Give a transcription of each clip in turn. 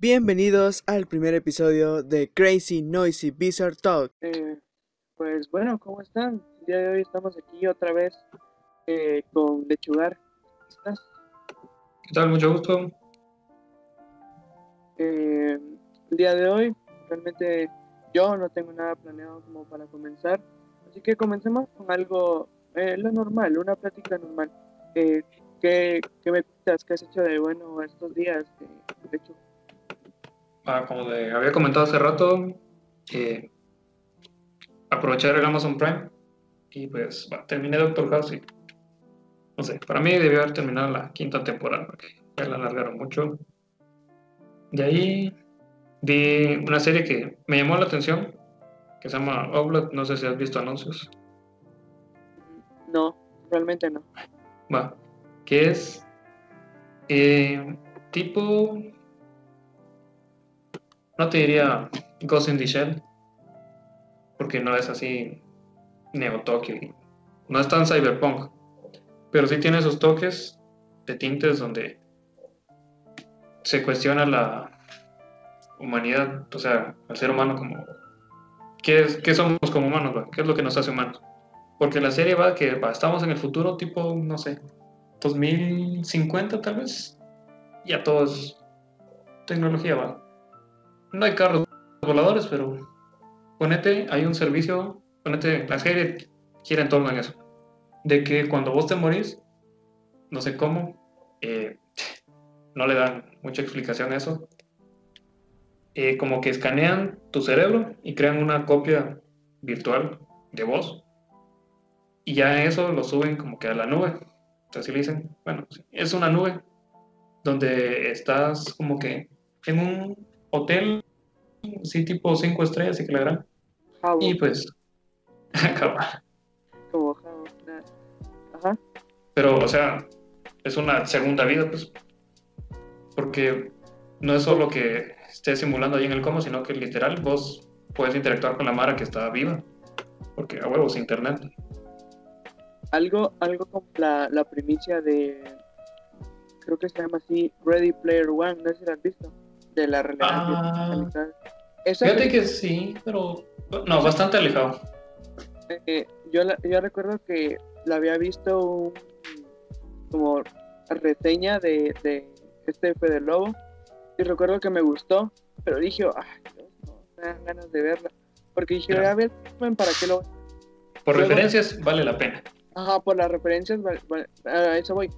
Bienvenidos al primer episodio de Crazy Noisy Bizarre Talk. Eh, pues bueno, ¿cómo están? El día de hoy estamos aquí otra vez eh, con Lechugar. ¿Cómo estás? ¿Qué tal? Mucho gusto. Eh, el día de hoy realmente yo no tengo nada planeado como para comenzar, así que comencemos con algo eh, lo normal, una plática normal. Eh, ¿qué, ¿Qué me cuentas? ¿Qué has hecho de bueno estos días? Eh, de hecho, Ah, como le había comentado hace rato, eh, aprovechar el Amazon Prime y pues terminé Doctor House y no sé, para mí debió haber terminado la quinta temporada porque ya la alargaron mucho. De ahí vi una serie que me llamó la atención que se llama Oblak, no sé si has visto anuncios. no, realmente no. Va, que es eh, tipo, no te diría Ghost in the Shell, porque no es así Neo Tokyo, y no es tan cyberpunk, pero sí tiene esos toques de tintes donde se cuestiona la humanidad, o sea, el ser humano como, ¿qué, es, qué somos como humanos? va? ¿Qué es lo que nos hace humanos? Porque la serie va que estamos en el futuro tipo, no sé, 2050 tal vez. Ya todo es tecnología, va. No hay carros voladores, pero ponete, hay un servicio, ponete, la serie gira en torno a eso. De que cuando vos te morís, no sé cómo, eh, no le dan mucha explicación a eso. eh, como que escanean tu cerebro y crean una copia virtual de vos. Y ya eso lo suben como que a la nube. Así le dicen. Bueno, es una nube donde estás como que en un hotel, sí, tipo cinco estrellas y que la gran. Jabo, Y pues, como. Ajá. Pero, o sea, es una segunda vida, pues. Porque no es solo que estés simulando ahí en el coma, sino que literal vos puedes interactuar con la Mara que está viva. Porque a huevos, internet. Algo, algo con la, la primicia de, creo que se llama así, Ready Player One, no sé si la has visto, de la realidad Ah. Fíjate que sí, pero. No, bastante alejado. Eh, yo, la- yo recuerdo que la había visto un, como reseña de, de este Fede Lobo y recuerdo que me gustó, pero dije, ay, no, me dan ganas de verla. Porque dije, Ya. a ver, ¿para qué lo...? Por Luego- referencias, vale la pena. Ajá, por las referencias, vale, vale, a eso voy.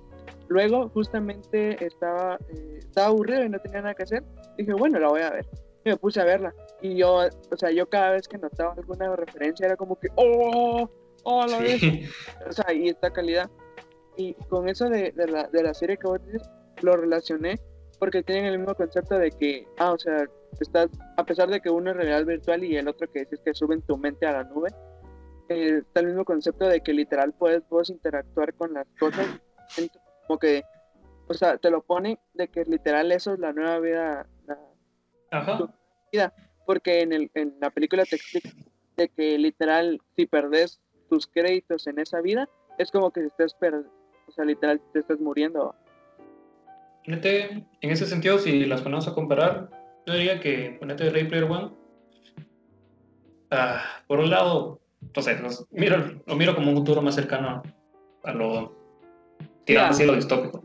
Luego, justamente, estaba, eh, estaba aburrido y no tenía nada que hacer. Dije, bueno, la voy a ver. Y me puse a verla. Y yo, o sea, yo cada vez que notaba alguna referencia era como que, ¡oh! ¡Oh, la! Sí. o sea, y esta calidad. Y con eso de, de la, de la serie que vos dices, lo relacioné porque tienen el mismo concepto de que, ah, o sea, estás, a pesar de que uno es realidad virtual y el otro que dices que suben tu mente a la nube, eh, está el mismo concepto de que literal puedes, puedes interactuar con las cosas, Ent- como que, o sea, te lo ponen de que literal eso es la nueva vida, la, Ajá. porque en, el, en la película te explica de que literal si perdes tus créditos en esa vida es como que estés per- o sea literal te estás muriendo Ponete, en ese sentido, si las ponemos a comparar, yo diría que ponete Ray Player One. ah, por un lado, sé, los- miro, lo miro como un futuro más cercano a lo tirando así lo distópico.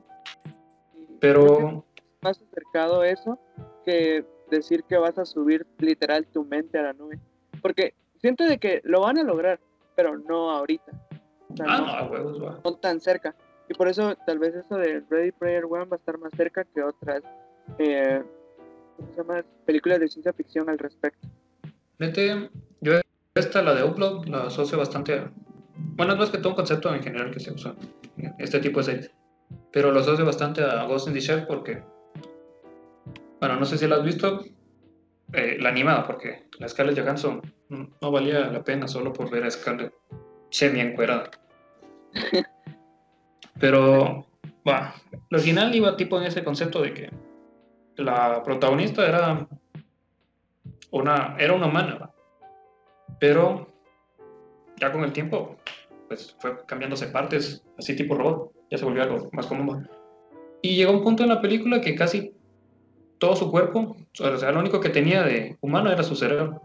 Pero es más acercado a eso que decir que vas a subir literal tu mente a la nube porque siento de que lo van a lograr pero no ahorita o sea, ah, no, no, huevos, va. no tan cerca y por eso tal vez eso de Ready Player One va a estar más cerca que otras eh, ¿cómo se llama? películas de ciencia ficción al respecto Nete, yo esta, la de Upload, la asocio bastante. Bueno, es más que todo un concepto en general que se usa en este tipo de series. Pero lo asocio bastante a Ghost in the Shell porque... Bueno, no sé si la has visto, eh, la animada, porque la Scarlett Johansson no, no valía la pena solo por ver a Scarlett semi encuerada. Pero, va, lo original iba tipo en ese concepto de que la protagonista era una, era una humana, ¿va? pero ya con el tiempo, pues fue cambiándose partes, así tipo robot, ya se volvió algo más común. Y llegó un punto en la película que casi todo su cuerpo, o sea, lo único que tenía de humano era su cerebro.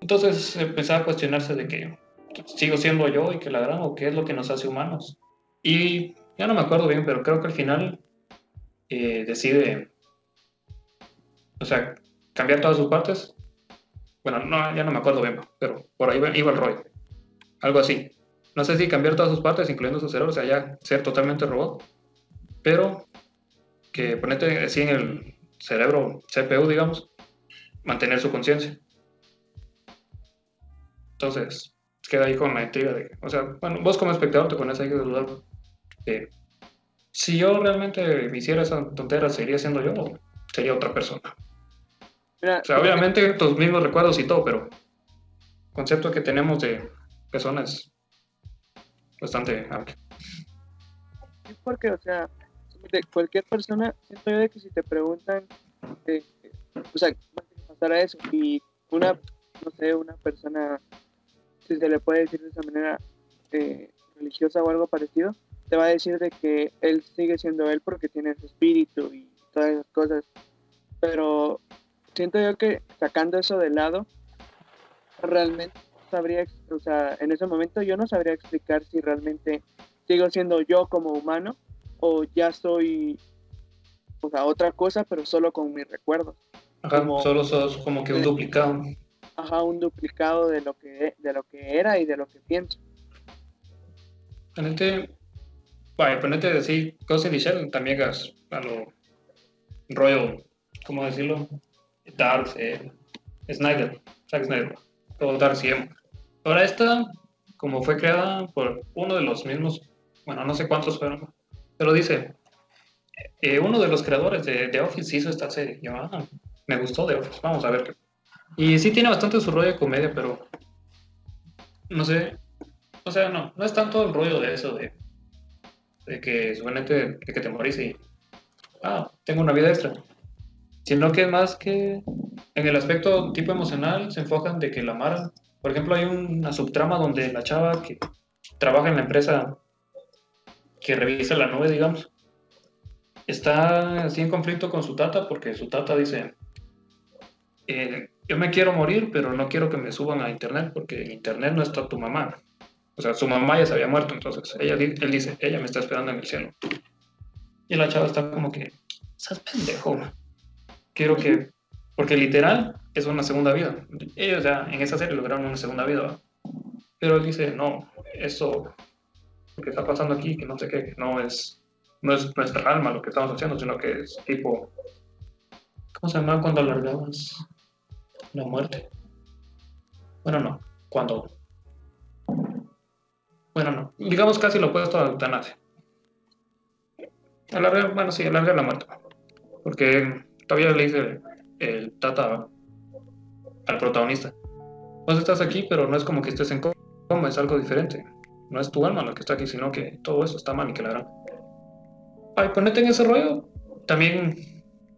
Entonces empezaba a cuestionarse de que sigo siendo yo y que la gran o qué es lo que nos hace humanos. Y ya no me acuerdo bien, pero creo que al final eh, decide, o sea, cambiar todas sus partes. Bueno, no, ya no me acuerdo bien, pero por ahí iba el rollo. Algo así. No sé si cambiar todas sus partes, incluyendo su cerebro, o sea, ya ser totalmente robot. Pero que ponerte así en el cerebro CPU, digamos, mantener su conciencia. Entonces, queda ahí con la intriga de, o sea, bueno, vos como espectador te pones ahí que dudar. si yo realmente me hiciera esa tontera, ¿sería siendo yo o sería otra persona? o sea, obviamente tus mismos recuerdos y todo, pero concepto que tenemos de personas bastante amplio. porque, o sea, cualquier persona, siento yo de que si te preguntan, o sea, pasará eso, y una, no sé, una persona, si se le puede decir de esa manera, eh, religiosa o algo parecido, te va a decir de que él sigue siendo él porque tiene su espíritu y todas esas cosas. Pero siento yo que sacando eso de lado, realmente sabría, o sea, en ese momento yo no sabría explicar si realmente sigo siendo yo como humano o ya soy, o sea, otra cosa, pero solo con mis recuerdos. Ajá, solo sos como que un duplicado. Ajá, un duplicado de lo que, de lo que era y de lo que pienso. Ponete, vaya, ponete decir cosas y también gas a lo rollo, ¿cómo decirlo? Dark, eh, Snyder, Zack Snyder, todo Dark siempre. Ahora esta, como fue creada por uno de los mismos, bueno, no sé cuántos fueron, pero dice, eh, uno de los creadores de, The Office hizo esta serie. Yo, ah, me gustó The Office, vamos a ver. Y sí tiene bastante su rollo de comedia, pero no sé, o sea, no, no es tanto el rollo de eso, de, que suponete de que te morís y, ah, tengo una vida extra. Sino que más que en el aspecto tipo emocional se enfocan de que la amaran por ejemplo, hay una subtrama donde la chava que trabaja en la empresa que revisa la nube, digamos, está así en conflicto con su tata porque su tata dice, eh, yo me quiero morir, pero no quiero que me suban a internet porque en internet no está tu mamá. O sea, su mamá ya se había muerto, entonces ella, él dice, ella me está esperando en el cielo. Y la chava está como que, estás pendejo. Quiero que porque literal es una segunda vida. Ellos ya en esa serie lograron una segunda vida. Pero él dice, no, eso, lo que está pasando aquí, que no sé qué, no es, no es nuestra alma lo que estamos haciendo, sino que es tipo, ¿cómo se llama cuando alargamos la muerte? Bueno, no, cuando... Bueno, no, digamos casi lo opuesto a eutanasia. Alargar, bueno, sí, alargar la muerte. Porque todavía le dice el tata al protagonista. Vos estás aquí, pero no es como que estés en coma, es algo diferente. No es tu alma lo que está aquí, sino que todo eso está mal y que la gran. Ay, ponete en ese rollo. También,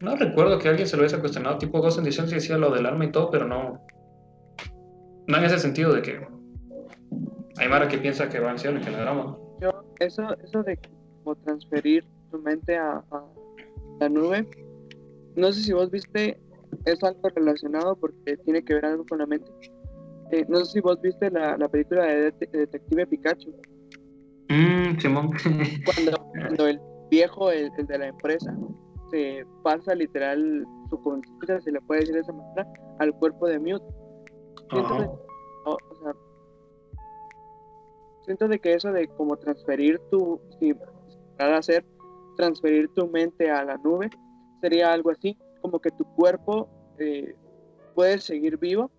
no recuerdo que alguien se lo hubiese cuestionado, tipo Ghost in the Shell decía lo del alma y todo, pero no. No en ese sentido de que hay Mara que piensa que va en cielo y que la grama. Yo, eso, eso de como transferir tu mente a, a la nube, no sé si vos viste es algo relacionado porque tiene que ver algo con la mente. Eh, no sé si vos viste la, la película de, Detective Pikachu. Mm, Simón. cuando, el viejo, el, de la empresa, se pasa literal su conciencia, si le puede decir de esa manera, al cuerpo de Mute. Siento, de, o sea, siento de que eso de como transferir tu, si para hacer, transferir tu mente a la nube, sería algo así como que tu cuerpo eh, puede seguir vivo,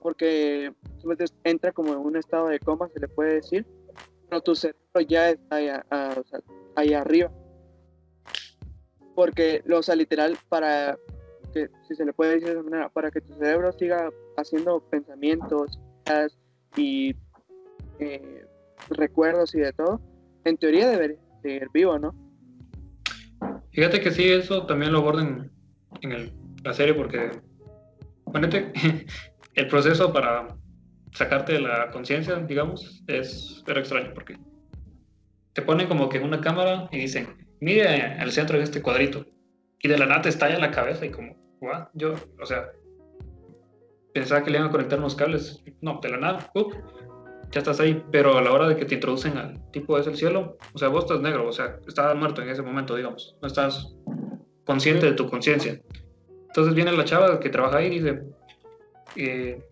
porque entra como en un estado de coma, se le puede decir, pero tu cerebro ya está ahí, arriba. Porque, o sea, literal, para que, si se le puede decir de esa manera, para que tu cerebro siga haciendo pensamientos y eh, recuerdos y de todo, en teoría debería seguir vivo, ¿no? Fíjate que sí, eso también lo abordan en la serie porque, ponete, el proceso para sacarte de la conciencia, digamos, es pero extraño porque te ponen como que una cámara y dicen, mire al centro de este cuadrito. y de la nada te estalla en la cabeza y como, guau, yo, o sea, pensaba que le iban a conectar unos cables, no, de la nada, ¡up! Ya estás ahí, pero a la hora de que te introducen al tipo es el cielo, o sea, vos estás negro, o sea, estás muerto en ese momento, digamos, no estás consciente de tu conciencia. Entonces viene la chava que trabaja ahí y dice, eh,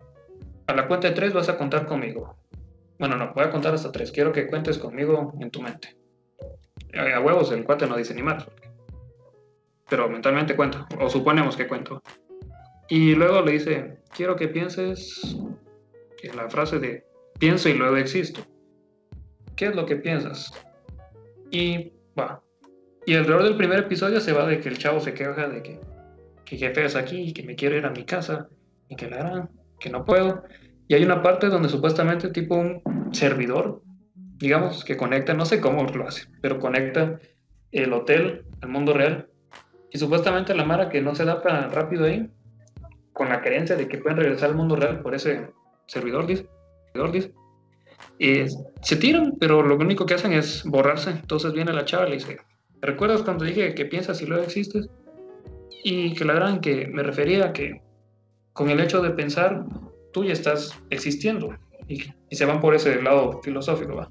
a la cuenta de tres vas a contar conmigo. Bueno, no, voy a contar hasta tres, quiero que cuentes conmigo en tu mente. A huevos, el cuate no dice ni más, pero mentalmente cuenta, o suponemos que cuento. Y luego le dice, quiero que pienses en la frase de pienso y luego existo. ¿Qué es lo que piensas? Y va. Y alrededor del primer episodio se va de que el chavo se queja de que, que jefe es aquí, que me quiero ir a mi casa, y que la harán, que no puedo. Y hay una parte donde supuestamente tipo un servidor, digamos, que conecta, no sé cómo lo hace, pero conecta el hotel al mundo real. Y supuestamente la Mara que no se da para rápido ahí, con la creencia de que pueden regresar al mundo real por ese servidor, dice y se tiran, pero lo único que hacen es borrarse. Entonces viene la chava y le dice, ¿recuerdas cuando dije que piensas y luego existes? Y que la gran que me refería a que con el hecho de pensar, tú ya estás existiendo. Y, se van por ese lado filosófico, ¿va?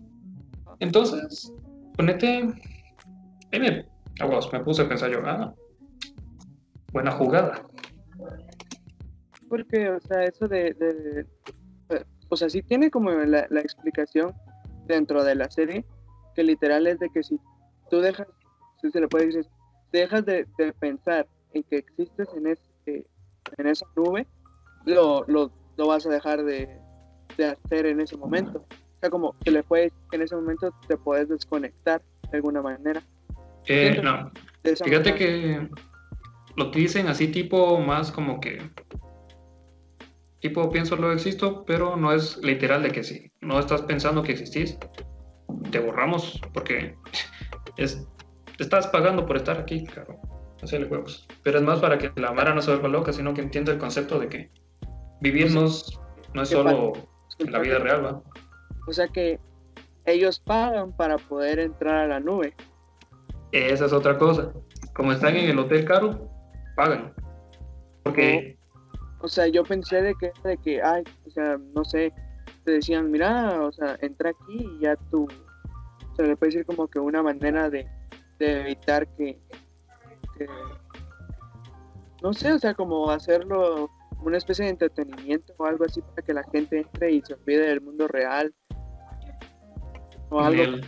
Entonces, ponete... me, me puse a pensar yo, ah, buena jugada. Porque, o sea, eso de o sea, sí tiene como la, explicación dentro de la serie, que literal es de que si tú dejas, si se le puede decir, dejas de, pensar en que existes en, ese, en esa nube, lo, lo, vas a dejar de, hacer en ese momento. O sea, como que le puedes, en ese momento te puedes desconectar de alguna manera. Eh, no. Fíjate que lo dicen así tipo más como que tipo pienso lo existo, pero no es literal de que sí. No estás pensando que existís, te borramos porque es, estás pagando por estar aquí, claro. Hacerle juegos. Pero es más para que la Mara no se vuelva loca, sino que entienda el concepto de que vivir no es, solo en la vida real, ¿va? O sea que ellos pagan para poder entrar a la nube. Esa es otra cosa. Como están en el hotel caro, pagan. Porque o sea, yo pensé de que, de que, ay, o sea, no sé, te decían, mira, o sea, entra aquí y ya tú, o sea, le puede decir como que una manera de, evitar que, no sé, o sea, como hacerlo una especie de entretenimiento o algo así para que la gente entre y se olvide del mundo real o algo.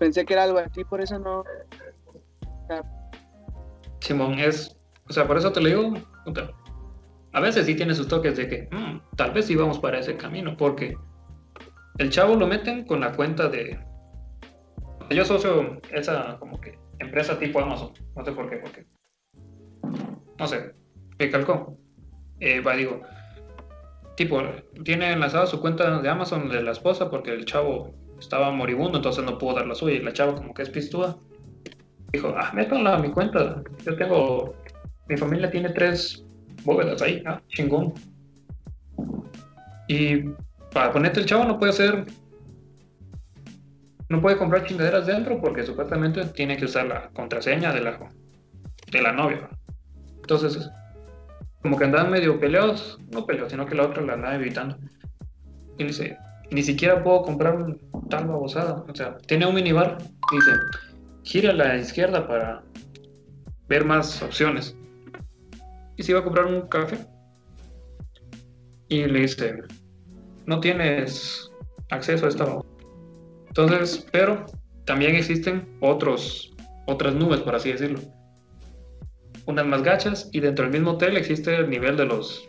Pensé que era algo así, por eso no. Simón es, o sea, por eso te lo digo, a veces sí tiene sus toques de que mm, tal vez íbamos para ese camino, porque el chavo lo meten con la cuenta de. Yo socio esa como que empresa tipo Amazon, no sé por qué, porque. No sé, me calcó. Eh, va, digo, tipo, tiene enlazada su cuenta de Amazon de la esposa porque el chavo estaba moribundo, entonces no pudo dar la suya y la chava como que es pistuda. Dijo, ah, métanla a mi cuenta. Yo tengo, mi familia tiene tres bóvedas ahí, ah, chingón. Y para ponerte el chavo no puede hacer. No puede comprar chingaderas dentro porque supuestamente tiene que usar la contraseña de la, de la novia. Entonces, como que andaban medio peleados, no peleados, sino que la otra la andaba evitando. Y dice, ni siquiera puedo comprar un tal babosada. O sea, tiene un minibar dice, gira a la izquierda para ver más opciones y se iba a comprar un café. Y le dice, no tienes acceso a esta Entonces, pero también existen otros, otras nubes, por así decirlo. Unas más gachas y dentro del mismo hotel existe el nivel de los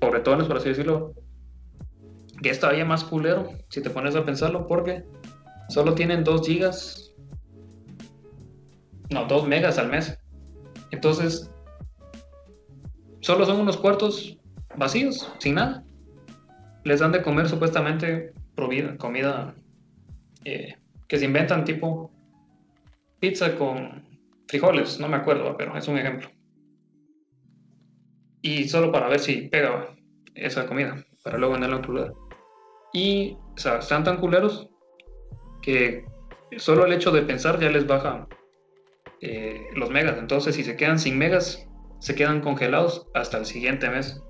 pobretones, por así decirlo, que es todavía más culero, si te pones a pensarlo, porque solo tienen 2 gigas, no, 2 megas al mes. Entonces, solo son unos cuartos vacíos, sin nada. Les dan de comer supuestamente comida eh, que se inventan tipo pizza con frijoles, no me acuerdo, pero es un ejemplo. Y solo para ver si pega esa comida, para luego venderla en otro lugar. Y, o sea, están tan culeros que solo el hecho de pensar ya les baja eh, los megas. Entonces, si se quedan sin megas, se quedan congelados hasta el siguiente mes.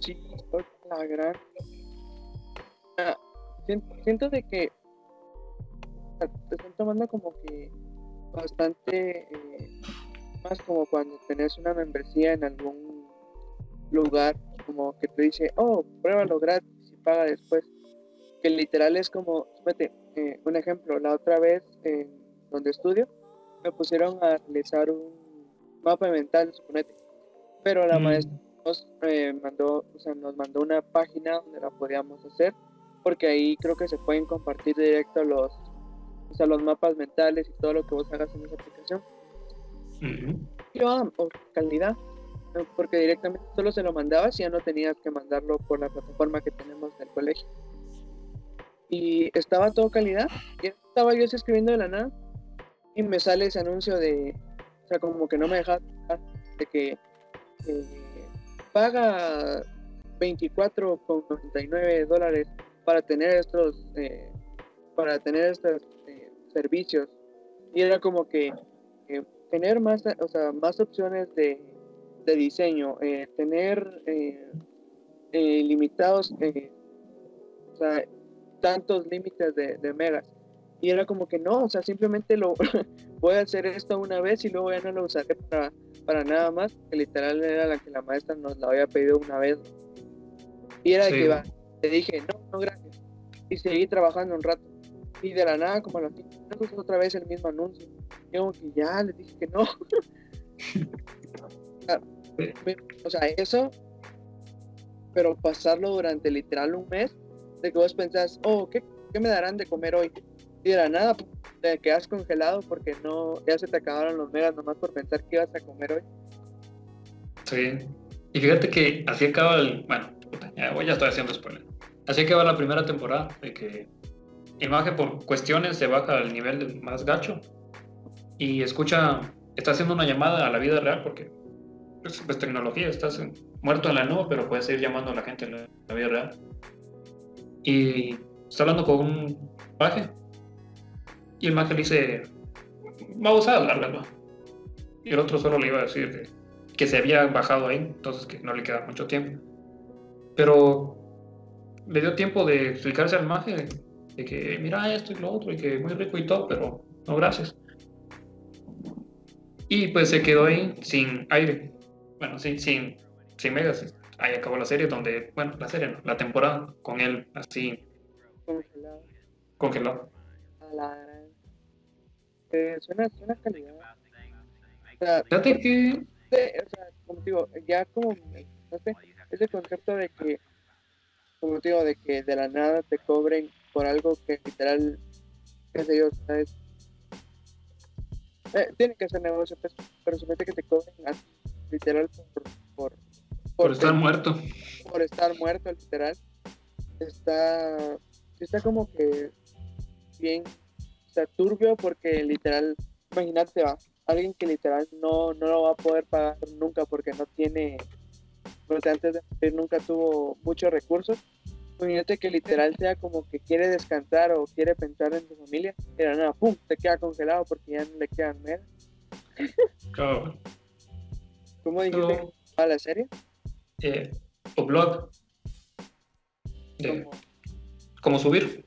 Sí, por la gran. Ah, siento, de que te están tomando como que bastante eh, más como cuando tenés una membresía en algún lugar, como que te dice, oh, pruébalo gratis y paga después. Que literal es como, fíjate, eh, un ejemplo, la otra vez en donde estudio, me pusieron a realizar un mapa mental, suponete. Pero la Mm. maestra nos eh, mandó, o sea, nos mandó una página donde la podíamos hacer, porque ahí creo que se pueden compartir directo los, o sea, los mapas mentales y todo lo que vos hagas en esa aplicación. Yo, ah, por calidad, porque directamente solo se lo mandabas y ya no tenías que mandarlo por la plataforma que tenemos del colegio. Y estaba todo calidad, y estaba yo escribiendo de la nada, y me sale ese anuncio de, o sea, como que no me deja de que eh, paga 24,99 dólares para tener estos, eh, para tener estos eh, servicios. Y era como que eh, tener más, o sea, más opciones de, de diseño, tener limitados, o sea, tantos límites de, de megas. Y era como que no, o sea, simplemente lo voy a hacer esto una vez y luego ya no lo usaré para, para nada más, que literal era la que la maestra nos la había pedido una vez. Y era de Sí. que iba, le dije, no, no, gracias. Y seguí trabajando un rato. Y de la nada, como a cinco minutos, otra vez el mismo anuncio. Y como que ya, le dije que no. O sea, eso, pero pasarlo durante literal un mes, de que vos pensás, oh, ¿qué, qué me darán de comer hoy? Y de la nada, pum, te quedas congelado porque no, ya se te acabaron los megas nomás por pensar que ibas a comer hoy. Sí. Y fíjate que así acaba el. Bueno, ya, voy- ya estoy haciendo spoiler. Así acaba la primera temporada, de que Imagen por cuestiones se baja al nivel más gacho y escucha, está haciendo una llamada a la vida real porque pues, pues, tecnología, estás muerto en la nube, pero puedes seguir llamando a la gente en la, la vida real. Y está hablando con un paje y el maje le dice, vamos a hablarla, Y el otro solo le iba a decir que, se había bajado ahí, entonces que no le queda mucho tiempo. Pero le dio tiempo de explicarse al maje de, de que mira esto y lo otro y que muy rico y todo, pero no gracias. Y pues se quedó ahí sin aire, bueno, sin, sin, sin megas. Ahí acabó la serie donde, bueno, la serie no, la temporada con él así Congelado. congelado. A la gran. Eh, suena, suena calidad. O sea, que de- o sea, como digo, ya como me contaste, ese concepto de que, como digo, de que de la nada te cobren por algo que literal, qué sé yo, ¿sabes? Eh, tiene que ser negocio, pues, pero suponete que te cobren literal por, por, por estar muerto. por estar muerto, literal, está, está como que bien, sea, turbio porque literal, imagínate, va, alguien que literal no, no lo va a poder pagar nunca porque no tiene, porque antes de morir nunca tuvo muchos recursos. Imagínate que literal sea como que quiere descansar o quiere pensar en su familia, y la nada, pum, se queda congelado porque ya no le quedan megas. Claro. ¿Cómo dijiste Pero, a la serie? eh, upload. Como, como subir.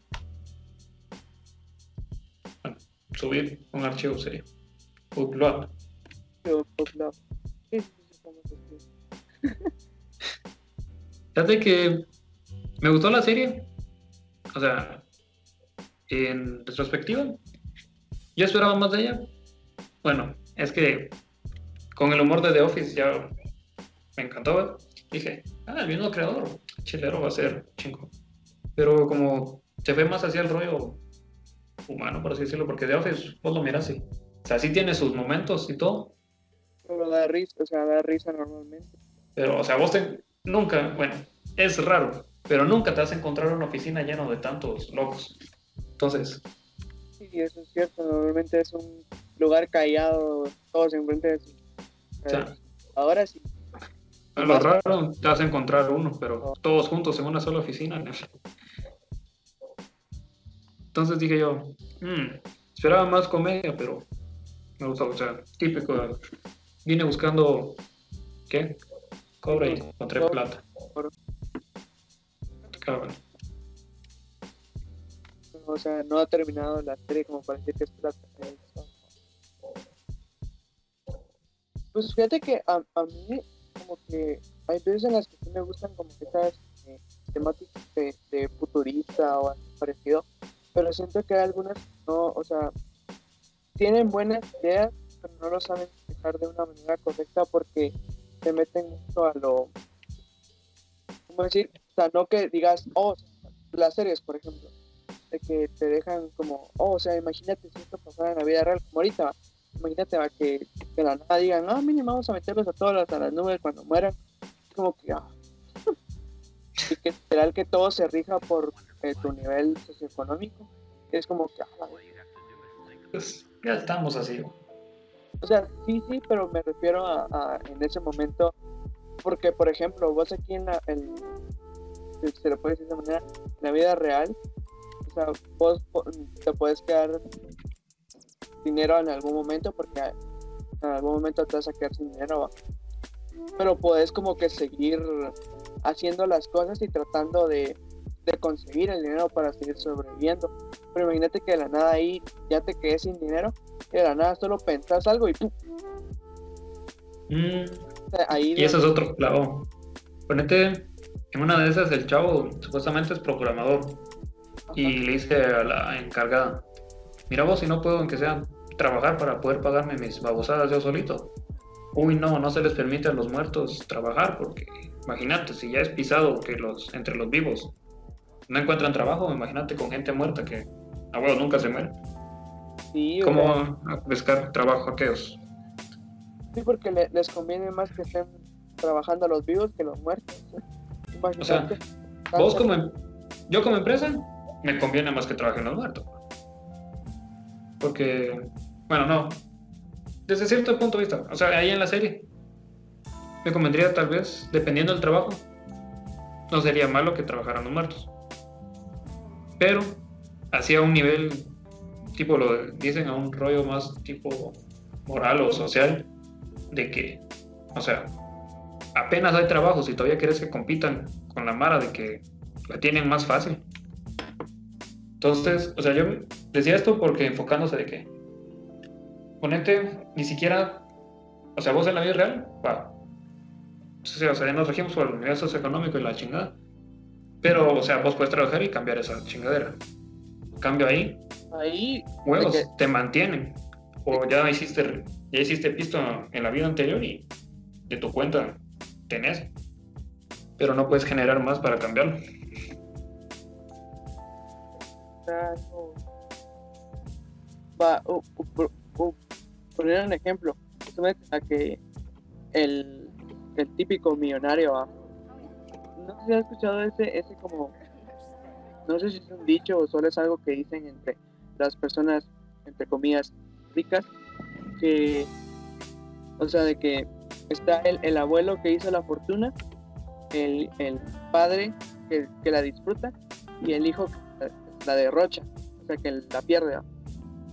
Subir un archivo sería. Upload. upload. Sí, sí. Fíjate que me gustó la serie. O sea, en retrospectiva, yo esperaba más de ella. Bueno, es que con el humor de The Office ya me encantó. Dije, ah, el mismo creador, chilero va a ser chingo. Pero como se ve más hacia el rollo humano, por así decirlo, porque The Office, vos lo miras así. O sea, sí tiene sus momentos y todo, Pero da risa, o sea, da risa normalmente. Pero, o sea, vos te- nunca, bueno, es raro, pero nunca te vas a encontrar una oficina llena de tantos locos. Entonces, Sí, eso es cierto. Normalmente es un lugar callado, todos enfrente de su. o sea, Ahora sí. a lo raro te vas a encontrar uno, pero todos juntos en una sola oficina. ¿no? Entonces dije yo, "Mm, esperaba más comedia, pero Me gustó, o sea, típico. Vine buscando, ¿qué? Cobre y encontré plata. Cabrón. O sea, no ha terminado la serie como para decir que es plata. Pues fíjate que a, a mí, como que hay veces en las que sí me gustan como que esas eh, temáticas de, de futurista o algo parecido, pero siento que hay algunas no, o sea, tienen buenas ideas, pero no lo saben dejar de una manera correcta porque se meten mucho a lo, ¿cómo decir? O sea, no que digas, oh, las series, por ejemplo, de que te dejan como, oh, o sea, imagínate si esto pasara en la vida real, como ahorita, imagínate va, que de la nada digan, ah, mínimo vamos a meterlos a todos las- a las nubes cuando mueran, como que, ah, y que literal que todo se rija por eh, tu nivel socioeconómico, es como que, ah. Pues ya estamos así. O sea, sí, sí, pero me refiero a, a en ese momento, porque por ejemplo, vos aquí en la, en- si se lo puede decir de esa manera, en la vida real, o sea, vos te puedes quedar dinero en algún momento, porque en algún momento te vas a quedar sin dinero, ¿va? pero puedes como que seguir haciendo las cosas y tratando de, de conseguir el dinero para seguir sobreviviendo. Pero imagínate que de la nada ahí ya te quedes sin dinero y de la nada solo pensás algo y ¡pum! Mm, ahí y eso es otro clavo. Ponete, en una de esas el chavo supuestamente es programador y le dice a la encargada, mira vos si no puedo aunque sea trabajar para poder pagarme mis babosadas yo solito. Uy no, no se les permite a los muertos trabajar porque imagínate, si ya es pisado que los entre los vivos no encuentran trabajo, imagínate con gente muerta que a huevo nunca se muere. sí, o ¿Cómo sea, van a buscar trabajo aquellos? sí, porque le- les conviene más que estén trabajando los vivos que los muertos. Imagínate. Vos como em- yo como empresa me conviene más que trabajen los muertos. Porque, bueno, no. Desde cierto punto de vista, o sea, ahí en la serie me convendría tal vez, dependiendo del trabajo, no sería malo que trabajaran los muertos. Pero hacia un nivel, tipo lo dicen a un rollo más tipo moral o social, de que, o sea, apenas hay trabajos y todavía quieres que compitan con la Mara de que la tienen más fácil. Entonces, o sea, yo decía esto porque enfocándose de que, ponete, ni siquiera, o sea, vos en la vida real, va, o sea, o sea, nos regimos por el nivel socioeconómico y la chingada, pero, o sea, vos puedes trabajar y cambiar esa chingadera. Cambio ahí, Ahí, huevos, que- te mantienen. O ya hiciste, ya hiciste pisto en la vida anterior y de tu cuenta tenés, pero no puedes generar más para cambiarlo. Va, poner un ejemplo, a que el, el típico millonario, ¿va? no sé si has escuchado ese, ese como, no sé si es un dicho o solo es algo que dicen entre las personas, entre comillas, ricas, que, o sea, de que está el, el abuelo que hizo la fortuna, el, el padre que, que la disfruta y el hijo que la, la derrocha, o sea, que la pierde. ¿va?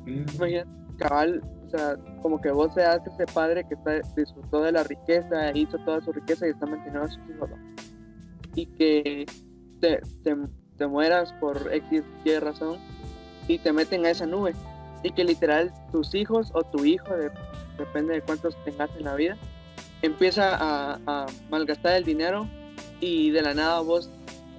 Imagínate, cabal, sea, como que vos seas ese padre que está- disfrutó de la riqueza, hizo toda su riqueza y está manteniendo a sus hijos. Y que te, te, te mueras por X, Y razón y te meten a esa nube. Y que literal tus hijos o tu hijo, de- depende de cuántos tengas en la vida, empieza a, a malgastar el dinero y de la nada vos,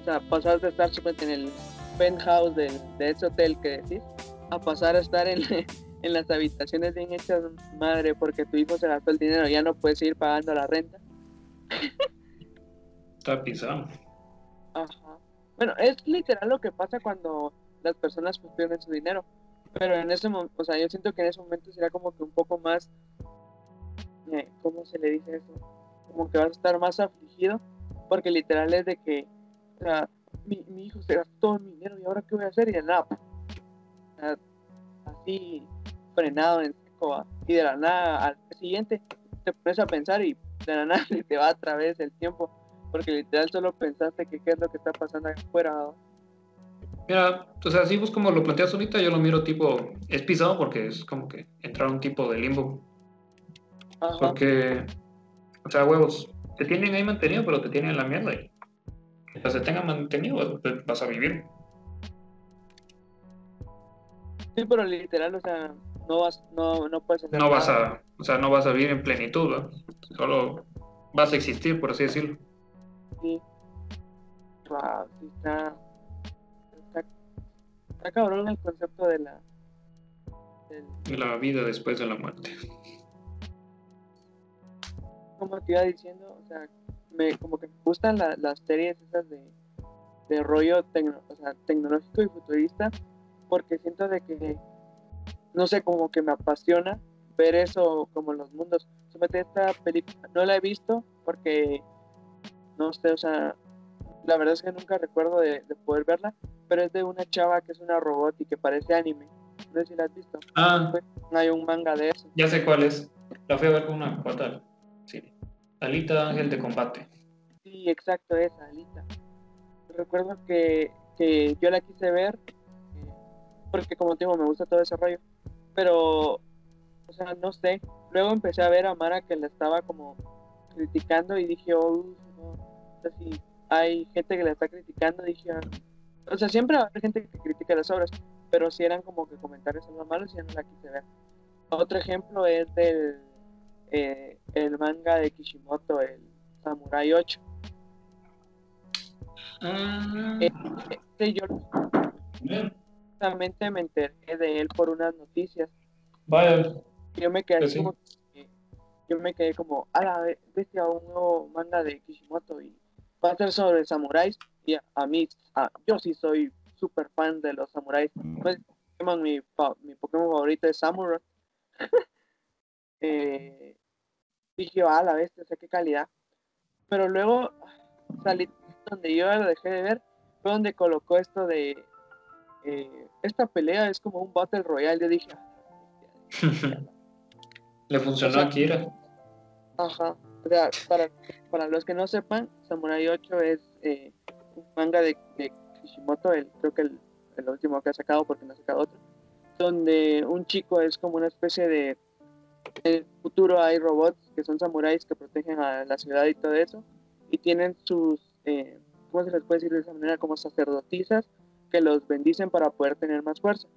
o sea, pasas de estar en el penthouse del, de ese hotel que decís, a pasar a estar en, en las habitaciones bien hechas madre porque tu hijo se gastó el dinero, ya no puedes seguir pagando la renta. Está pisado. Ajá. Bueno, es literal lo que pasa cuando las personas pues, pierden su dinero. Pero en ese momento, o sea, yo siento que en ese momento será como que un poco más, eh, ¿cómo se le dice eso? Como que vas a estar más afligido, porque literal es de que, o sea, mi, mi hijo se gastó todo mi dinero y ahora qué voy a hacer y de nada, o sea, así frenado en seco, y de la nada al siguiente te pones a pensar y de la nada te va a través del tiempo porque literal solo pensaste que qué es lo que está pasando afuera. Mira, o sea, si vos como lo planteas ahorita, yo lo miro tipo, es pisado porque es como que entrar a un tipo de limbo. Ajá. Porque, o sea, huevos, te tienen ahí mantenido, pero te tienen en la mierda. Y mientras se tengan mantenido, pues, vas a vivir. Sí, pero literal, o sea, no vas, no, no puedes hacer No vas a, o sea, no vas a vivir en plenitud. Solo vas a existir, por así decirlo. Sí. Wow, sí está, está. Está cabrón el concepto de la. Y la vida después de la muerte. como te iba diciendo, o sea, me, como que me gustan la- las series esas de, de rollo tecno- o sea, tecnológico y futurista, porque siento de que, no sé, como que me apasiona ver eso como los mundos. Esta película, no la he visto porque, no sé, o sea, la verdad es que nunca recuerdo de, de poder verla, pero es de una chava que es una robot y que parece anime. No sé si la has visto. Ah, Hay un manga de eso. ya sé cuál es. La fui a ver con una cuata. Sí. Alita Ángel de Combate. Sí, exacto, esa, Alita. Recuerdo que, que yo la quise ver, eh, porque como te digo, me gusta todo ese rollo, pero, o sea, no sé. Luego empecé a ver a Mara que la estaba como criticando y dije, oh, no, o sea, si hay gente que la está criticando, dije, ah, o sea, siempre va a haber gente que critica las obras, pero si eran como que comentarios algo malos y ya no la quise ver. Otro ejemplo es del eh, el manga de Kishimoto, el Samurai 8. Ah, Eh, Este yo justamente me enteré de él por unas noticias. vaya. Yo me quedé Pues así sí. como yo me quedé como, a la bestia, un nuevo manga de Kishimoto y va a ser sobre samuráis. Y a, a mí, a- yo sí soy súper fan de los samuráis. Pues, mi, mi Pokémon favorito es Samurai. eh, dije, a la bestia, o sea, qué calidad. Pero luego salí donde yo lo dejé de ver, fue donde colocó esto de eh, esta pelea es como un Battle Royale. Yo dije, "Ah, Le funcionó O sea, a Kira. Ajá. O sea, para, para los que no sepan, Samurai 8 es eh, un manga de, de Kishimoto, el, creo que el, el último que ha sacado, porque no ha sacado otro, donde un chico es como una especie de... En el futuro hay robots que son samuráis que protegen a la ciudad y todo eso, y tienen sus, eh, ¿cómo se les puede decir de esa manera? Como sacerdotisas que los bendicen para poder tener más fuerza.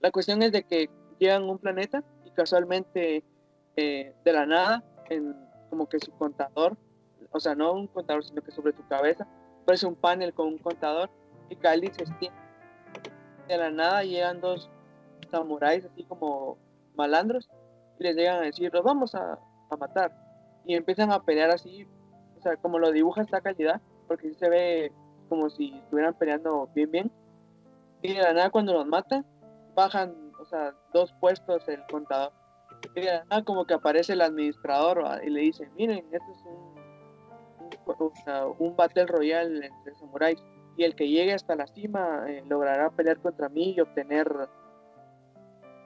La cuestión es de que llegan a un planeta y casualmente eh, de la nada, en como que su contador, o sea, no un contador, sino que sobre tu cabeza, aparece un panel con un contador y Cali se extiende. De la nada llegan dos samuráis así como malandros y les llegan a decir, los vamos a, a matar. Y empiezan a pelear así, o sea, como lo dibuja esta calidad, porque se ve como si estuvieran peleando bien, bien. Y de la nada cuando los matan, bajan, o sea, dos puestos el contador. Y de la nada como que aparece el administrador y le dice, miren, esto es un, un, o sea, un battle royale entre samuráis. Y el que llegue hasta la cima eh, logrará pelear contra mí y obtener...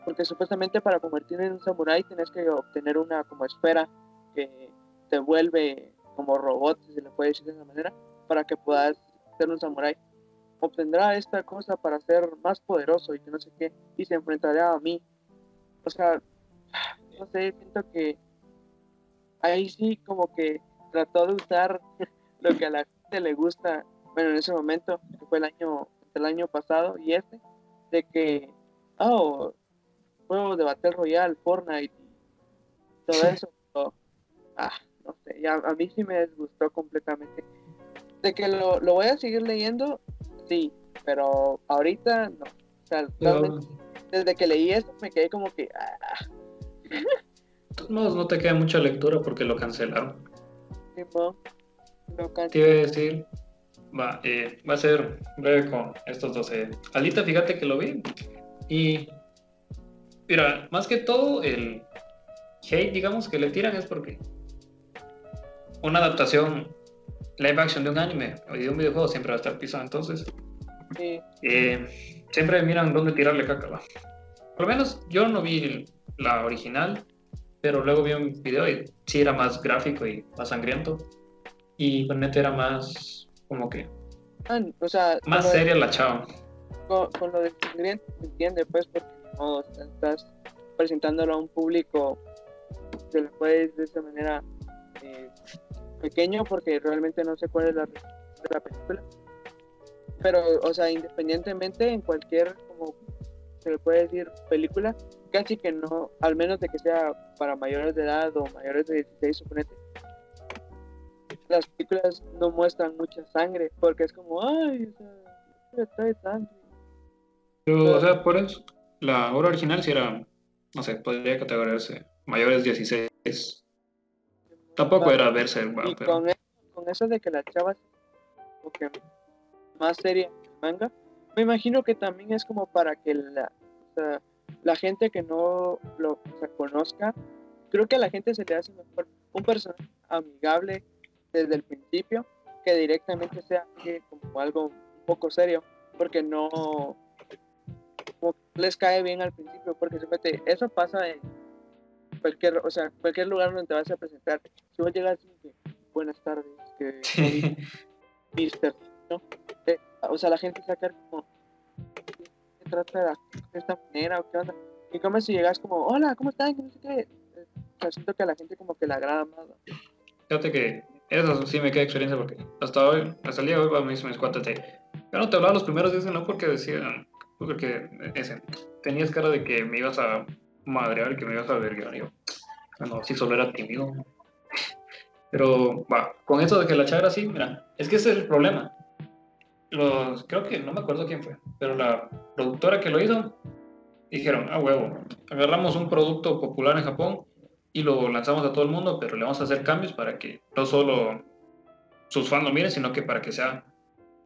Porque supuestamente para convertirte en un samurái tienes que obtener una como esfera que te vuelve como robot, si se le puede decir de esa manera, para que puedas ser un samurái. Obtendrá esta cosa para ser más poderoso y que no sé qué, y se enfrentará a mí. O sea, no sé, siento que ahí sí como que trató de usar lo que a la gente le gusta, bueno, en ese momento, que fue el año, el año pasado y este, de que, oh, juego de Battle Royale, Fortnite y todo eso, pero, ah, no sé, ya, a mí sí me disgustó completamente. De que lo, lo voy a seguir leyendo, sí, pero ahorita no. O sea, realmente, desde que leí esto me quedé como que, ah, De todos modos, no te queda mucha lectura porque lo cancelaron. tipo, lo Te iba a decir, va, eh, va a ser breve con estos dos. eh. Alita, fíjate que lo vi. Y, mira, más que todo, el hate, digamos, que le tiran es porque una adaptación live action de un anime o de un videojuego siempre va a estar pisado. Entonces, Sí, eh, siempre miran dónde tirarle caca. va. Por lo menos yo no vi la original, pero luego vi un video y sí era más gráfico y más sangriento. Y Bonnet era más como que Ah, o sea, Más con lo de- seria la chava. con, con lo del sangriento se entiende, pues, porque no estás presentándolo a un público que lo puedes de esa manera eh, pequeño, porque realmente no sé cuál es la la película. Pero, o sea, independientemente en cualquier, como se le puede decir, película, casi que no, al menos de que sea para mayores de edad o mayores de 16, suponete, las películas no muestran mucha sangre, porque es como, ay, o sea, trae sangre. Pero, o sea, por eso, la obra original sí era, no sé, podría categorizarse mayores 16. Tampoco era verse, Y pero con, eso, con eso de que la chava que más seria en el manga, me imagino que también es como para que la, o sea, la gente que no lo o sea, conozca, creo que a la gente se le hace mejor un personaje amigable desde el principio que directamente sea que como algo un poco serio, porque no como les cae bien al principio, porque simplemente eso pasa en cualquier, o sea, cualquier lugar donde te vas a presentar. Si vos llegas y que buenas tardes, que sí. Mister, ¿no? Eh, o sea, la gente saca como, ¿qué trata de, de esta manera o qué onda? Y como si llegas como, hola, ¿cómo están? No sé qué. Eh, O sea, siento que a la gente como que le agrada más. Fíjate que eso sí me queda experiencia porque hasta hoy, hasta el día de hoy, mis, mis cuates te. Yo no te hablaba los primeros días, no porque decían, porque ese, tenías cara de que me ibas a madrear que me ibas a. Y yo, no, si solo era tímido. Pero, va, con eso de que la chagra sí, mira, es que ese es el problema. Los, creo que, no me acuerdo quién fue, pero la productora que lo hizo, dijeron, ah, huevo, agarramos un producto popular en Japón y lo lanzamos a todo el mundo, pero le vamos a hacer cambios para que no solo sus fans lo miren, sino que para que sea,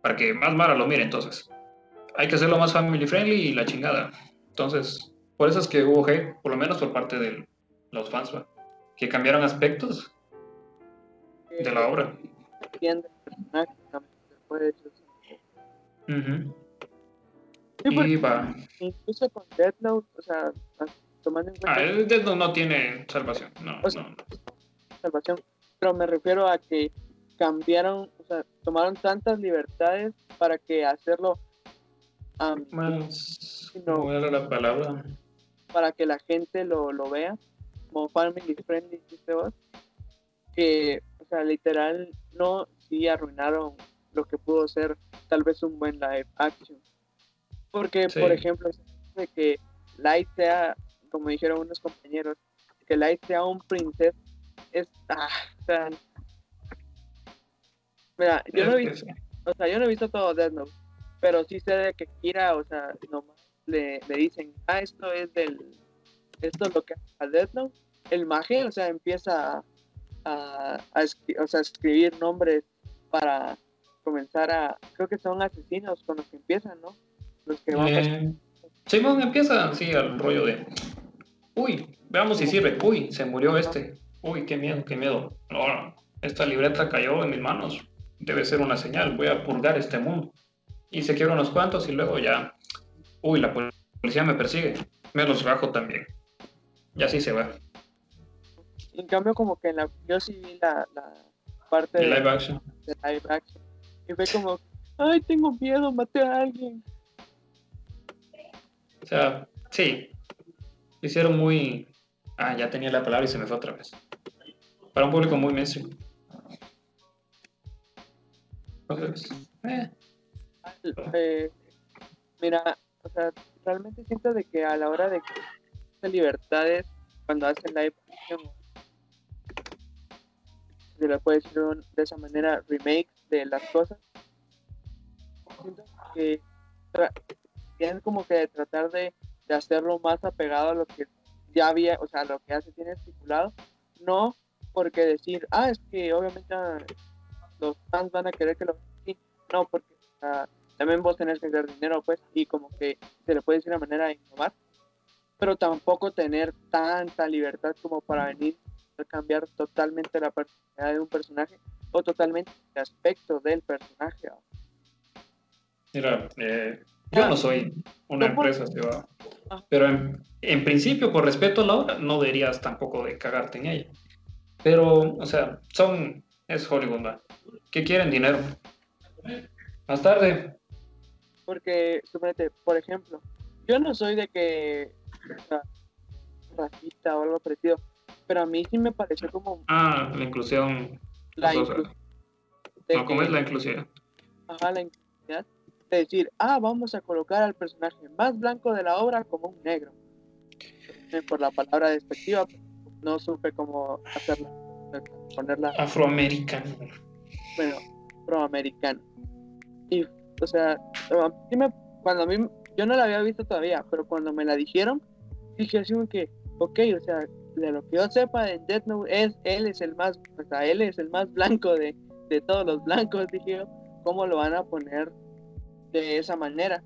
para que más Mara lo mire. Entonces, hay que hacerlo más family friendly y la chingada. Entonces, por eso es que hubo hate, por lo menos por parte de los fans, ¿va? que cambiaron aspectos de la obra. Ujú. Sí, Y va. incluso con Death Note, o sea, tomando en cuenta Ah, el Death Note no tiene salvación. No, O sea, no, no. salvación, pero me refiero a que cambiaron, o sea, tomaron tantas libertades para que hacerlo am, Más, No. ¿Cómo era la palabra? Para que la gente lo, lo vea como family friendly dijiste vos, que o sea literal no sí arruinaron lo que pudo ser tal vez un buen live action porque Sí. por ejemplo de que Light sea como dijeron unos compañeros que Light sea un princesa es ah, o sea, mira yo no he visto o sea, yo no he visto todo Death Note, pero sí sé de que Kira, o sea, nomás le, le dicen, ah, esto es del, esto es lo que hace a Death Note. El maje, o sea, empieza a, a, a o sea, escribir nombres para comenzar a, creo que son asesinos con los que empiezan, ¿no? Los que van a- Eh, Simón empieza así al rollo de, uy, veamos si sirve, uy, se murió este, uy, qué miedo, qué miedo, no, esta libreta cayó en mis manos, debe ser una señal, voy a purgar este mundo. Y se quiebra unos cuantos y luego ya, uy, la policía me persigue, me los bajo también. Y así se va, En cambio, como que en la, yo sí vi la, la parte de de, live action. de live action. Y fue como, ay, tengo miedo, maté a alguien. O sea, sí, hicieron muy... Ah, ya tenía la palabra y se me fue otra vez. Para un público muy mainstream. Entonces, eh, Eh, mira, o sea, realmente siento de que a la hora de que de libertades, cuando hacen live action, se le puede decir un- de esa manera, remake de las cosas, siento que tienen como que tratar de, de hacerlo más apegado a lo que ya había, o sea, a lo que ya se tiene estipulado, no porque decir, ah, es que obviamente ah, los fans van a querer que lo no, porque sea, también vos tenés que hacer dinero, pues, y como que se le puede decir una manera de innovar, pero tampoco tener tanta libertad como para venir a cambiar totalmente la personalidad de un personaje o totalmente el aspecto del personaje. mira, eh, yo no soy una No, empresa. Ah. Pero en, en principio, por respeto a la obra, no deberías tampoco de cagarte en ella. Pero, o sea, son... Es Hollywood, ¿va? ¿Qué quieren? Dinero. Más tarde. Porque, suponete, por ejemplo, yo no soy de que o sea, racista o algo parecido, pero a mí sí me pareció como Ah, la inclusión. la inclusión. No, ¿cómo que- es la inclusión? ajá, la inclusión de decir, ah, vamos a colocar al personaje más blanco de la obra como un negro. Eh, Por la palabra despectiva, no supe cómo hacerla, ponerla Afroamericano. bueno, proamericano. Y, o sea, a mí cuando a mí, yo no la había visto todavía, pero cuando me la dijeron, dije así como que, ok, o sea, de lo que yo sepa de Death Note, es, él es el más, o sea, él es el más blanco de, de todos los blancos, dije yo, ¿cómo lo van a poner de esa manera?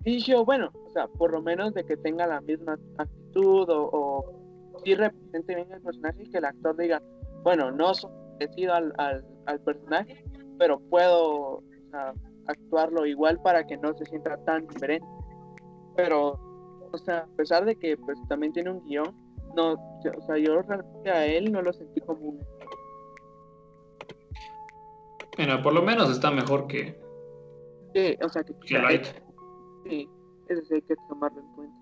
Dije yo, bueno, o sea, por lo menos de que tenga la misma actitud o, o sí represente bien el personaje y que el actor diga, bueno, no soy parecido al, al, al personaje, pero puedo o sea, actuarlo igual para que no se sienta tan diferente. Pero, o sea, a pesar de que pues también tiene un guion, no, o sea, yo realmente a él no lo sentí como un... Mira, por lo menos está mejor que, Sí, o sea, que, que Light. sí, eso sí hay que tomarlo en cuenta.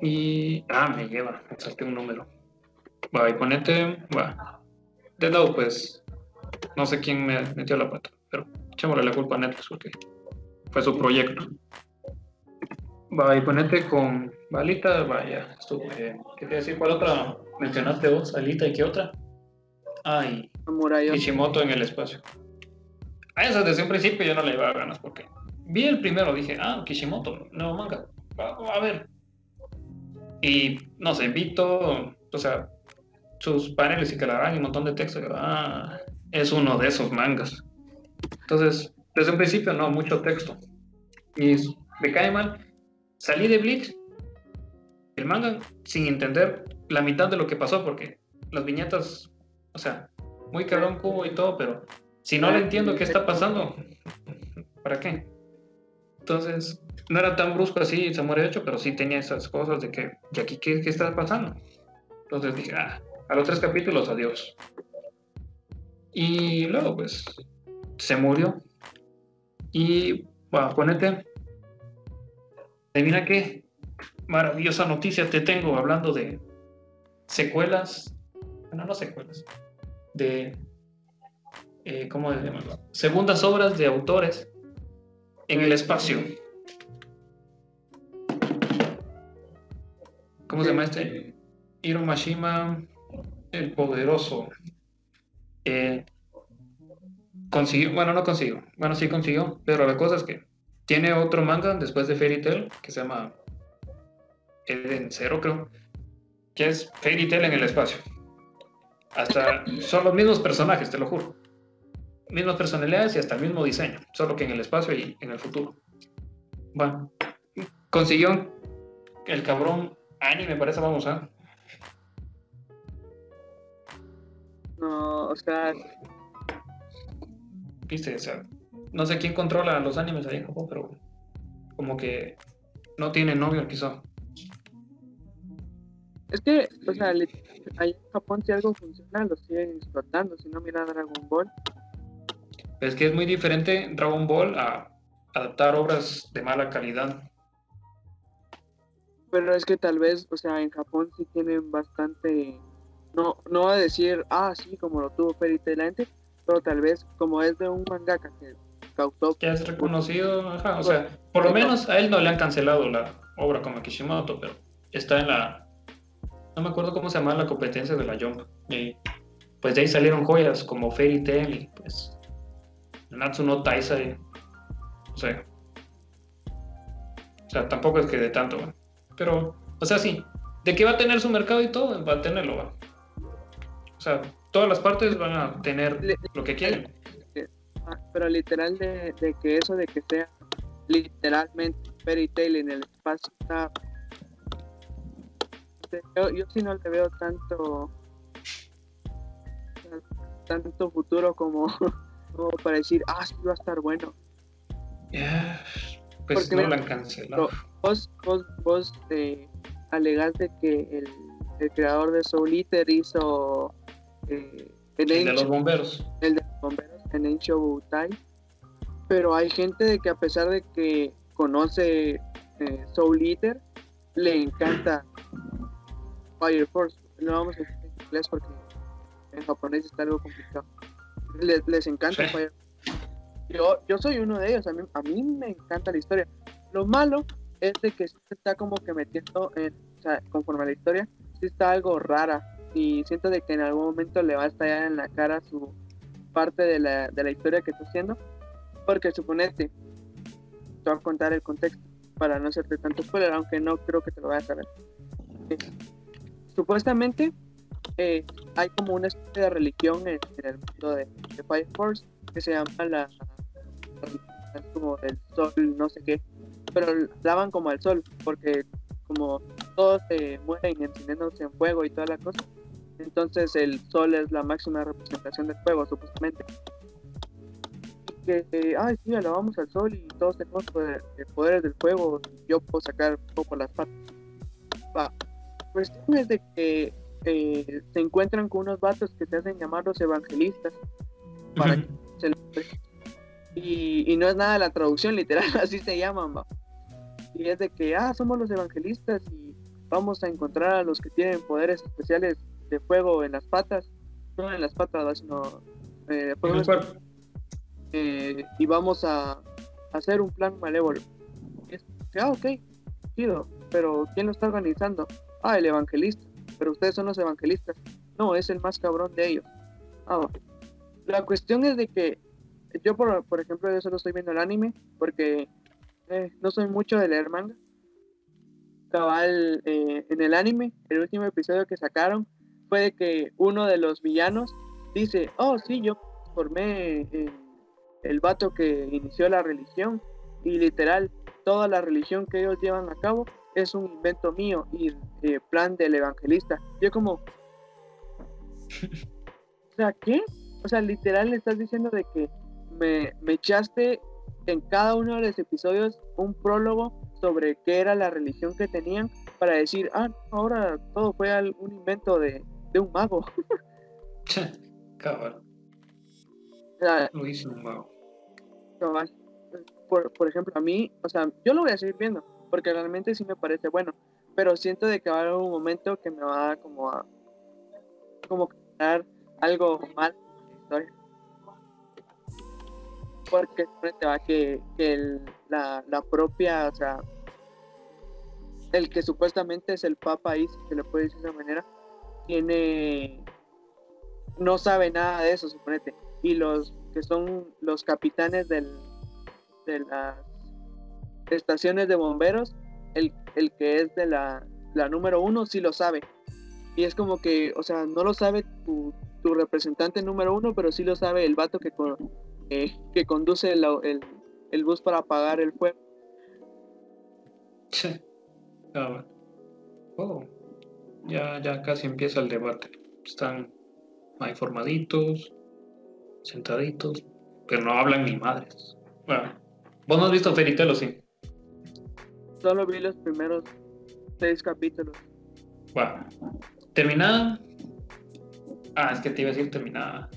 Y. Ah, me lleva. Me salté un número. Va, y ponete. Va. De lado, pues. No sé quién me metió la pata. Pero echémosle la culpa a Netflix porque fue su proyecto. Va, y ponete con. Balita, vaya. Estuvo. Eh, ¿Qué te iba a decir? ¿Cuál otra mencionaste vos? Alita y qué otra? Ah, y Amurayo, Kishimoto en el espacio. A esa desde un principio yo no le iba ganas porque vi el primero, dije, ah, Kishimoto, nuevo manga, va, va a ver. Y no sé, vi todo, o sea, sus paneles y que la hagan y un montón de texto, y yo, ah, es uno de esos mangas. Entonces, desde un principio no, mucho texto. Y me cae mal. Salí de Bleach, el manga, sin entender la mitad de lo que pasó porque las viñetas o sea, muy cabrón cubo y todo, pero si no le entiendo qué está pasando, ¿para qué? Entonces, no era tan brusco así, se muere hecho, pero sí tenía esas cosas de que, ¿y aquí qué, qué está pasando? Entonces dije, ah, a los tres capítulos, adiós. Y luego, pues, se murió. Y, bueno, ponete. Adivina qué maravillosa noticia te tengo hablando de secuelas bueno, no secuelas, de, eh, ¿cómo llamarlo? Segundas obras de autores en el espacio. ¿Cómo se llama este? Hiro Mashima, el poderoso. Eh, consiguió, bueno, no consiguió, bueno, sí consiguió, pero la cosa es que tiene otro manga después de Fairy Tail que se llama Eden Zero, creo, que es Fairy Tail en el espacio. Hasta son los mismos personajes, te lo juro. Mismas personalidades y hasta el mismo diseño, solo que en el espacio y en el futuro. Bueno, consiguió el cabrón anime, parece, vamos a. no, o sea, Viste, o sea, no sé quién controla los animes ahí en Japón, pero como que no tiene novio, quizá. es que, o sea, le- ahí en Japón si algo funciona, lo siguen explotando, si no mira Dragon Ball. Es que es muy diferente Dragon Ball a adaptar obras de mala calidad. Pero es que tal vez, o sea, en Japón sí tienen bastante. No, no voy a decir, ah, sí, como lo tuvo Fairy Tail antes, pero tal vez, como es de un mangaka que causó. Ya es reconocido, ajá, o sea, por lo menos a él no le han cancelado la obra como a Kishimoto, pero está en la, no me acuerdo cómo se llama la competencia de la Jump. Y pues de ahí salieron joyas como Fairy Tail y pues Natsu no Taisai, o sea, o sea, tampoco es que de tanto, pero, o sea, sí, de que va a tener su mercado y todo, va a tenerlo, ¿va? O sea, todas las partes van a tener Le- lo que quieren. Ah, pero literal de, de que eso de que sea literalmente Fairy Tail en el espacio está. Yo, yo sí no le veo tanto. tanto futuro como, como para decir, ah, sí va a estar bueno. Pues Porque no la han cancelado. Vos, vos, vos eh, alegaste que el, el creador de Soul Eater hizo eh, el, El de los bomberos. el de los bomberos en Ancient Butai. pero hay gente de que a pesar de que conoce eh, Soul Eater, le encanta Fire Force. No vamos a decir en inglés porque en japonés está algo complicado. Les, les encanta Sí. Fire yo, yo soy uno de ellos, a mí, a mí me encanta la historia. Lo malo es de que está como que metiendo en, o sea, conforme a la historia, sí está algo rara y siento de que en algún momento le va a estallar en la cara su parte de la, de la historia que está haciendo, porque suponete, te voy a contar el contexto para no hacerte tanto spoiler, aunque no creo que te lo vayas a saber. Eh, supuestamente eh, hay como una especie de religión en, el mundo de, de Fire Force que se llama la, es como el sol, no sé qué, pero lavan como al sol, porque como todos se mueren encendiéndose en fuego y toda la cosa, entonces el sol es la máxima representación del fuego, supuestamente. Y que, eh, ay, sí, alabamos al sol y todos tenemos poder- eh, poderes del fuego, yo puedo sacar fuego por las patas. Va. Cuestión es de que eh, se encuentran con unos vatos que se hacen llamar los evangelistas, para Ujú. se lo- y, y no es nada la traducción literal, así se llaman, va. Y es de que, ah, somos los evangelistas y vamos a encontrar a los que tienen poderes especiales de fuego en las patas, no en las patas, sino eh, En el eh, y vamos a hacer un plan malévolo. Y es ah, ok, chido, pero ¿quién lo está organizando? Ah, el evangelista, pero ustedes son los evangelistas. No, es el más cabrón de ellos. Ah. La cuestión es de que yo, por, por ejemplo, yo solo estoy viendo el anime porque eh, no soy mucho de leer manga. Cabal, eh, en el anime, el último episodio que sacaron fue de que uno de los villanos dice, oh, sí, yo formé eh, el vato que inició la religión y literal toda la religión que ellos llevan a cabo es un invento mío y eh, plan del evangelista. Yo como, o sea, ¿qué? O sea, literal le estás diciendo de que me, me echaste en cada uno de los episodios un prólogo sobre qué era la religión que tenían para decir, ah, ahora todo fue un invento de, de un mago. Cabal, sea, lo hice un mago. cabal. Por, por ejemplo, a mí, o sea, yo lo voy a seguir viendo, porque realmente sí me parece bueno, pero siento de que va a haber un momento que me va como a como que dar algo mal en la historia. Porque te va que, que el- la, la propia, o sea, el que supuestamente es el papa ahí, si se le puede decir de esa manera, tiene no sabe nada de eso, suponete. Y los que son los capitanes del, de las estaciones de bomberos, el, el que es de la, la número uno sí lo sabe. Y es como que, o sea, no lo sabe tu, tu representante número uno, pero sí lo sabe el vato que, con- eh, que conduce el, el, el bus para apagar el fuego. Cabal. Oh, ya, ya casi empieza el debate. Están ahí formaditos, sentaditos, pero no hablan ni madres. Bueno, vos no has visto Fairy Tail, ¿o sí? Solo vi los primeros seis capítulos. Bueno, terminada. Ah, es que te iba a decir terminada.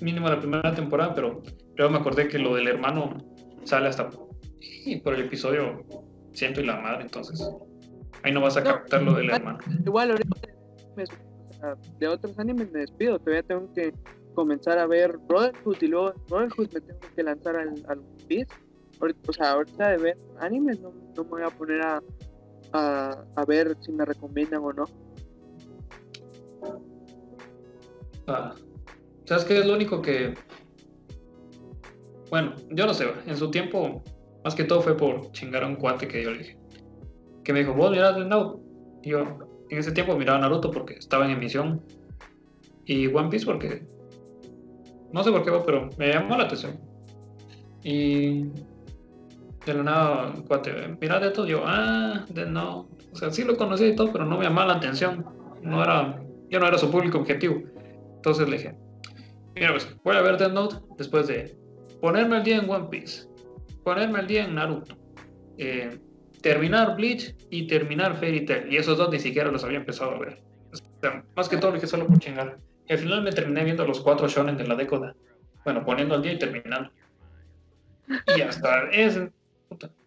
Mínimo la primera temporada, pero luego me acordé que lo del hermano sale hasta por el episodio ciento y la madre, entonces ahí no vas a No. captar lo del hermano. Igual ahorita de otros animes me despido, todavía tengo que comenzar a ver Brotherhood y luego Brotherhood me tengo que lanzar al, al Piece. O sea, ahorita de ver animes no, no me voy a poner a, a, a ver si me recomiendan o no. Ah, ¿Sabes qué es lo único que... Bueno, yo no sé, en su tiempo, más que todo fue por chingar a un cuate que yo le dije. Que me dijo, vos mirás Death Note. Y yo en ese tiempo miraba Naruto porque estaba en emisión. Y One Piece porque... No sé por qué, pero me llamó la atención. Y... De la nada, cuate, mira de todo, yo, ah, Death Note. O sea, sí lo conocía y todo, pero no me llamaba la atención. No era... Yo no era su público objetivo. Entonces le dije, mira, pues voy a ver Death Note después de ponerme al día en One Piece, ponerme al día en Naruto, eh, terminar Bleach y terminar Fairy Tail. Y esos dos ni siquiera los había empezado a ver. O sea, más que todo lo dije solo por chingar. Y al final me terminé viendo los cuatro shonen de la década. Bueno, poniendo al día y terminando. Y hasta es,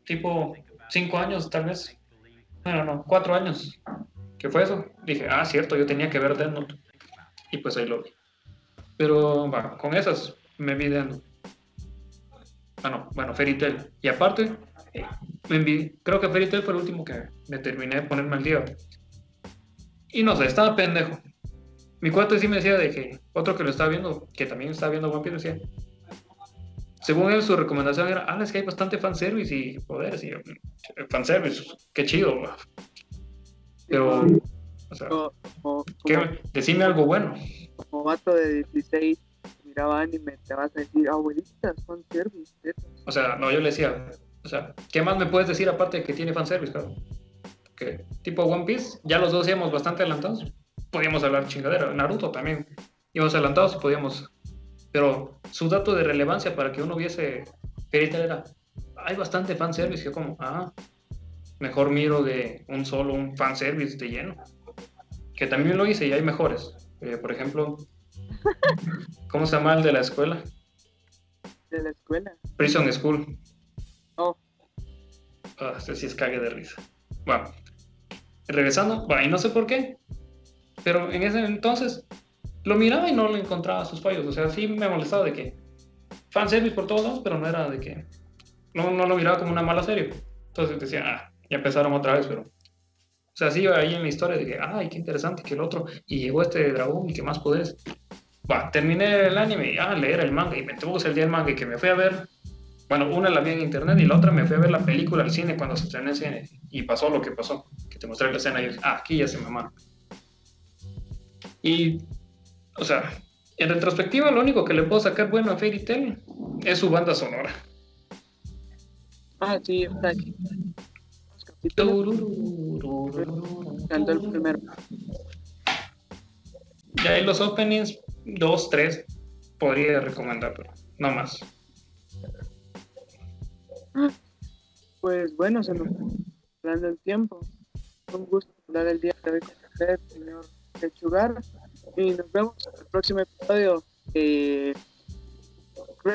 tipo, cinco años tal vez. Bueno, no, cuatro años. ¿Qué fue eso? Dije, ah, cierto, yo tenía que ver Death Note. Y pues ahí lo vi. Pero, va, con esas me vi Death Note. Ah, no, bueno, Fairy Tail. Y aparte, eh, me creo que Fairy Tail fue el último que me terminé de ponerme al día. Y no sé, estaba pendejo. Mi cuate sí me decía de que otro que lo estaba viendo, que también estaba viendo One Piece, decía. Según él, su recomendación era, ah, es que hay bastante fanservice y poderes. Y yo, "Mm, fanservice, qué chido. va". Pero, o sea, Como, como, ¿qué? decime algo bueno. como vato de 16 miraba anime, te vas a decir, abuelitas, son service, tetas". O sea, no, yo le decía, o sea, ¿qué más me puedes decir aparte de que tiene fanservice, cabrón? Que tipo One Piece, ya los dos íbamos bastante adelantados. Podíamos hablar chingadera. Naruto también. Íbamos adelantados y podíamos. Pero su dato de relevancia para que uno viese Fairy era, hay bastante fanservice. Yo como, ah, mejor miro de un solo un fanservice de lleno. Que también lo hice y hay mejores. Eh, por ejemplo, ¿cómo se llama el de la escuela? de la escuela. Prison School. Oh, Ah, este sí es cague de risa. Bueno, regresando, bueno, y no sé por qué, pero en ese entonces lo miraba y no le encontraba sus fallos. O sea, sí me molestaba de que fanservice por todos lados, pero no era de que. No, no lo miraba como una mala serie. Entonces decía, ah, ya empezaron otra vez, pero. O sea, sí ahí en la historia de que, ay, qué interesante que el otro, y llegó este dragón y qué más poderes. Va, terminé el anime y, ah, leer el manga, y me tuvo el día el manga y que me fui a ver. Bueno, una la vi en internet y la otra me fui a ver la película al cine cuando se estrenó en cine. Y pasó lo que pasó, que te mostré la escena y ah, aquí ya se me mamaron. Y, o sea, en retrospectiva, lo único que le puedo sacar bueno a Fairy Tail es su banda sonora. ah, sí, está aquí. Cantó el primero. Y ahí los openings, dos, tres, podría recomendar, pero no más. Pues bueno, se nos está dando el tiempo. Un gusto hablar el día de hoy con usted, señor Lechugar. Y nos vemos en el próximo episodio. Eh,